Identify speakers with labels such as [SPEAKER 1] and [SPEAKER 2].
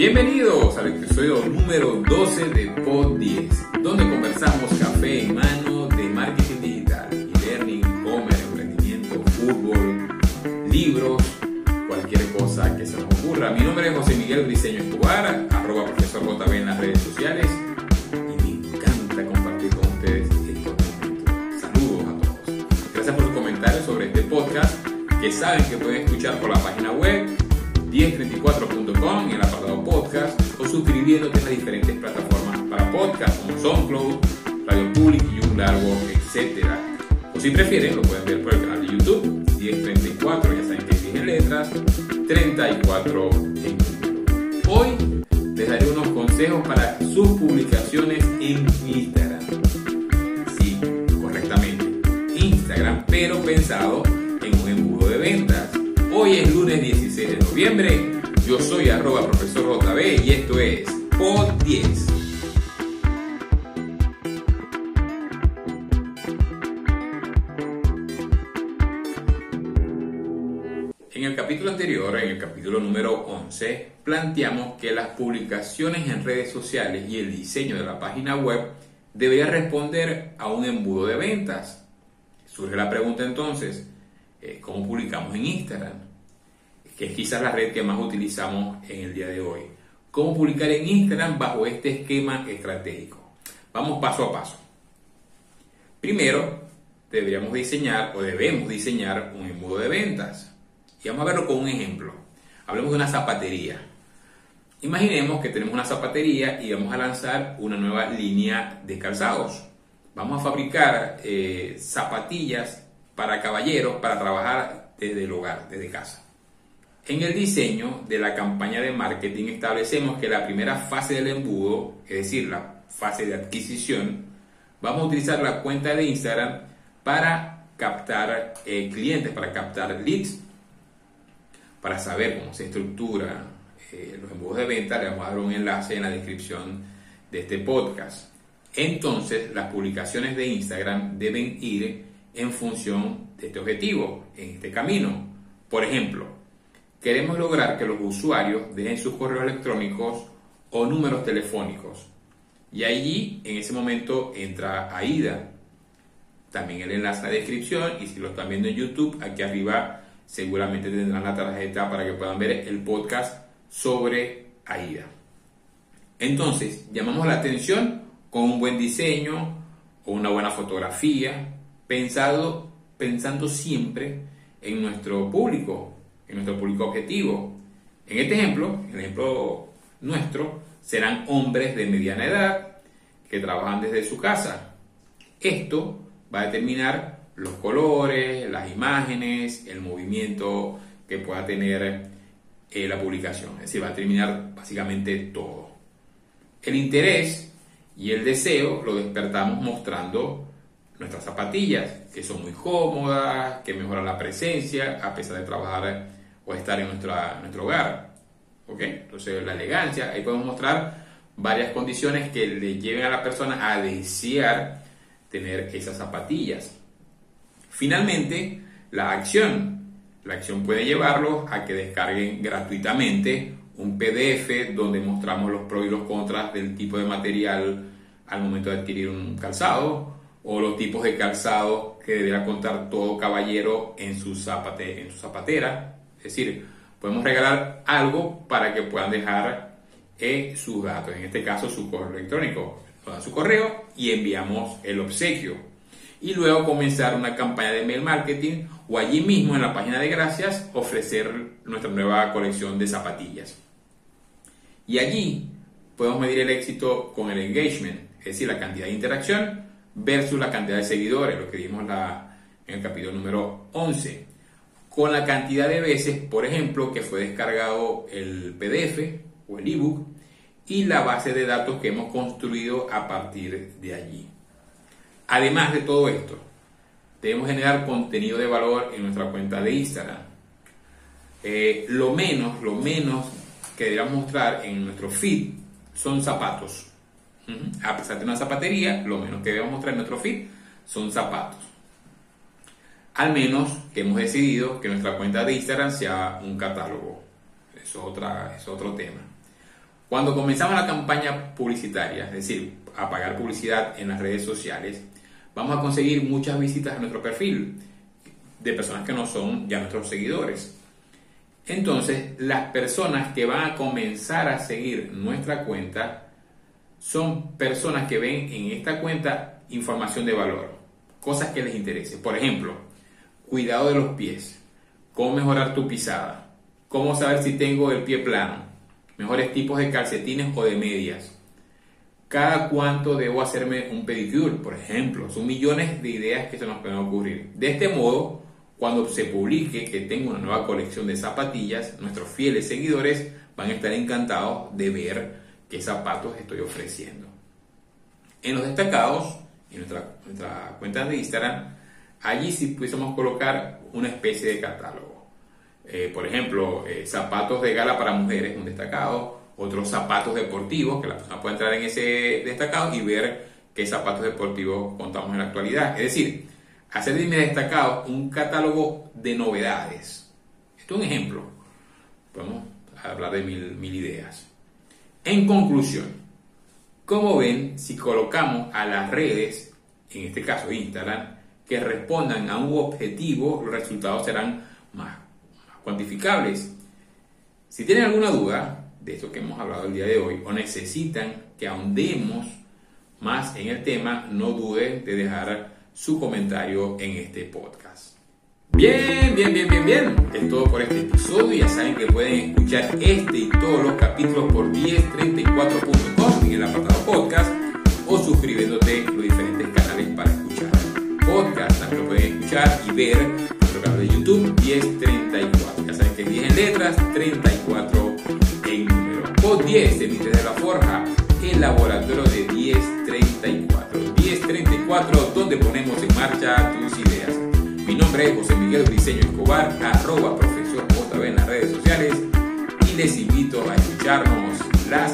[SPEAKER 1] Bienvenidos al episodio número 12 de Pod 10, donde conversamos café en mano de marketing digital, e-learning, e-commerce, emprendimiento, fútbol, libros, cualquier cosa que se nos ocurra. Mi nombre es José Miguel Briceño Escobar, arroba profesor JB en las redes sociales y me encanta compartir con ustedes estos momentos. Saludos a todos. Gracias por sus comentarios sobre este podcast que saben que pueden escuchar por la página web 1034.com en el apartado podcast o suscribiéndote en las diferentes plataformas para podcast como SoundCloud, Radio Public y un largo etcétera. O si prefieren, lo pueden ver por el canal de YouTube 1034, ya saben que es 10 en letras, 34 en. Hoy les daré unos consejos para sus publicaciones en Instagram. Sí, correctamente. Instagram, pero pensado en un embudo de ventas. Hoy es lunes 16 de noviembre. Yo soy arroba profesor JB y esto es Pod 10. En el capítulo anterior, en el capítulo número 11, planteamos que las publicaciones en redes sociales y el diseño de la página web debería responder a un embudo de ventas. Surge la pregunta entonces, eh, ¿cómo publicamos en Instagram? Que es quizás la red que más utilizamos en el día de hoy. ¿Cómo publicar en Instagram bajo este esquema estratégico? Vamos paso a paso. Primero, deberíamos diseñar o debemos diseñar un embudo de ventas. Y vamos a verlo con un ejemplo. Hablemos de una zapatería. Imaginemos que tenemos una zapatería y vamos a lanzar una nueva línea de calzados. Vamos a fabricar eh, zapatillas para caballeros para trabajar desde el hogar, desde casa. En el diseño de la campaña de marketing establecemos que la primera fase del embudo, es decir, la fase de adquisición, vamos a utilizar la cuenta de Instagram para captar eh, clientes, para captar leads para saber cómo se estructura eh, los embudos de venta, le vamos a dar un enlace en la descripción de este podcast. Entonces, las publicaciones de Instagram deben ir en función de este objetivo, en este camino. Por ejemplo, queremos lograr que los usuarios dejen sus correos electrónicos o números telefónicos. Y allí, en ese momento, entra AIDA. También el enlace en la descripción y si lo están viendo en YouTube, aquí arriba seguramente tendrán la tarjeta para que puedan ver el podcast sobre AIDA. Entonces, llamamos la atención con un buen diseño o una buena fotografía, pensando siempre en nuestro público, en nuestro público objetivo. En este ejemplo, el ejemplo nuestro, serán hombres de mediana edad que trabajan desde su casa. Esto va a determinar los colores, las imágenes, el movimiento que pueda tener eh, la publicación. Es decir, va a terminar básicamente todo. El interés y el deseo lo despertamos mostrando nuestras zapatillas, que son muy cómodas, que mejoran la presencia a pesar de trabajar o estar en nuestro hogar. ¿Ok? Entonces, la elegancia, ahí podemos mostrar varias condiciones que le lleven a la persona a desear tener esas zapatillas. Finalmente, la acción. La acción puede llevarlos a que descarguen gratuitamente un PDF donde mostramos los pros y los contras del tipo de material al momento de adquirir un calzado o los tipos de calzado que deberá contar todo caballero en su, zapate, en su zapatera. Es decir, podemos regalar algo para que puedan dejar eh, sus datos, en este caso su correo electrónico. Nos su correo y enviamos el obsequio y luego comenzar una campaña de mail marketing o allí mismo en la página de gracias ofrecer nuestra nueva colección de zapatillas. Y allí podemos medir el éxito con el engagement, es decir, la cantidad de interacción versus la cantidad de seguidores, lo que vimos en el capítulo número 11. Con la cantidad de veces, por ejemplo, que fue descargado el PDF o el ebook y la base de datos que hemos construido a partir de allí. Además de todo esto, debemos generar contenido de valor en nuestra cuenta de Instagram. Eh, lo menos, lo menos que debemos mostrar en nuestro feed son zapatos. A pesar de una zapatería, lo menos que debemos mostrar en nuestro feed son zapatos. Al menos que hemos decidido que nuestra cuenta de Instagram sea un catálogo. Es, otra, es otro tema. Cuando comenzamos la campaña publicitaria, es decir, a pagar publicidad en las redes sociales, vamos a conseguir muchas visitas a nuestro perfil de personas que no son ya nuestros seguidores. Entonces, las personas que van a comenzar a seguir nuestra cuenta son personas que ven en esta cuenta información de valor, cosas que les interese. Por ejemplo, cuidado de los pies, cómo mejorar tu pisada, cómo saber si tengo el pie plano, mejores tipos de calcetines o de medias, cada cuánto debo hacerme un pedicure, por ejemplo. Son millones de ideas que se nos pueden ocurrir. De este modo, cuando se publique que tengo una nueva colección de zapatillas, nuestros fieles seguidores van a estar encantados de ver qué zapatos estoy ofreciendo. En los destacados, en nuestra, nuestra cuenta de Instagram, allí sí pudiésemos colocar una especie de catálogo. Eh, por ejemplo, eh, zapatos de gala para mujeres, un destacado, otros zapatos deportivos, que la persona puede entrar en ese destacado y ver qué zapatos deportivos contamos en la actualidad. Es decir, hacer de mi destacado un catálogo de novedades. Esto es un ejemplo. Podemos hablar de mil, mil ideas. En conclusión, ¿cómo ven si colocamos a las redes, en este caso Instagram, que respondan a un objetivo, los resultados serán más, cuantificables? Si tienen alguna duda, de esto que hemos hablado el día de hoy o necesitan que ahondemos más en el tema, no duden de dejar su comentario en este podcast. Bien, bien, bien, bien, bien. Es todo por este episodio. Ya saben que pueden escuchar este y todos los capítulos por 1034.com ver en nuestro canal de YouTube 1034. Ya saben que es 10 en letras, 34 POD 10 de Mitre de la Forja, el laboratorio de 1034. 1034, donde ponemos en marcha tus ideas. Mi nombre es José Miguel Briceño Escobar, arroba profesor JB en las redes sociales, y les invito a escucharnos la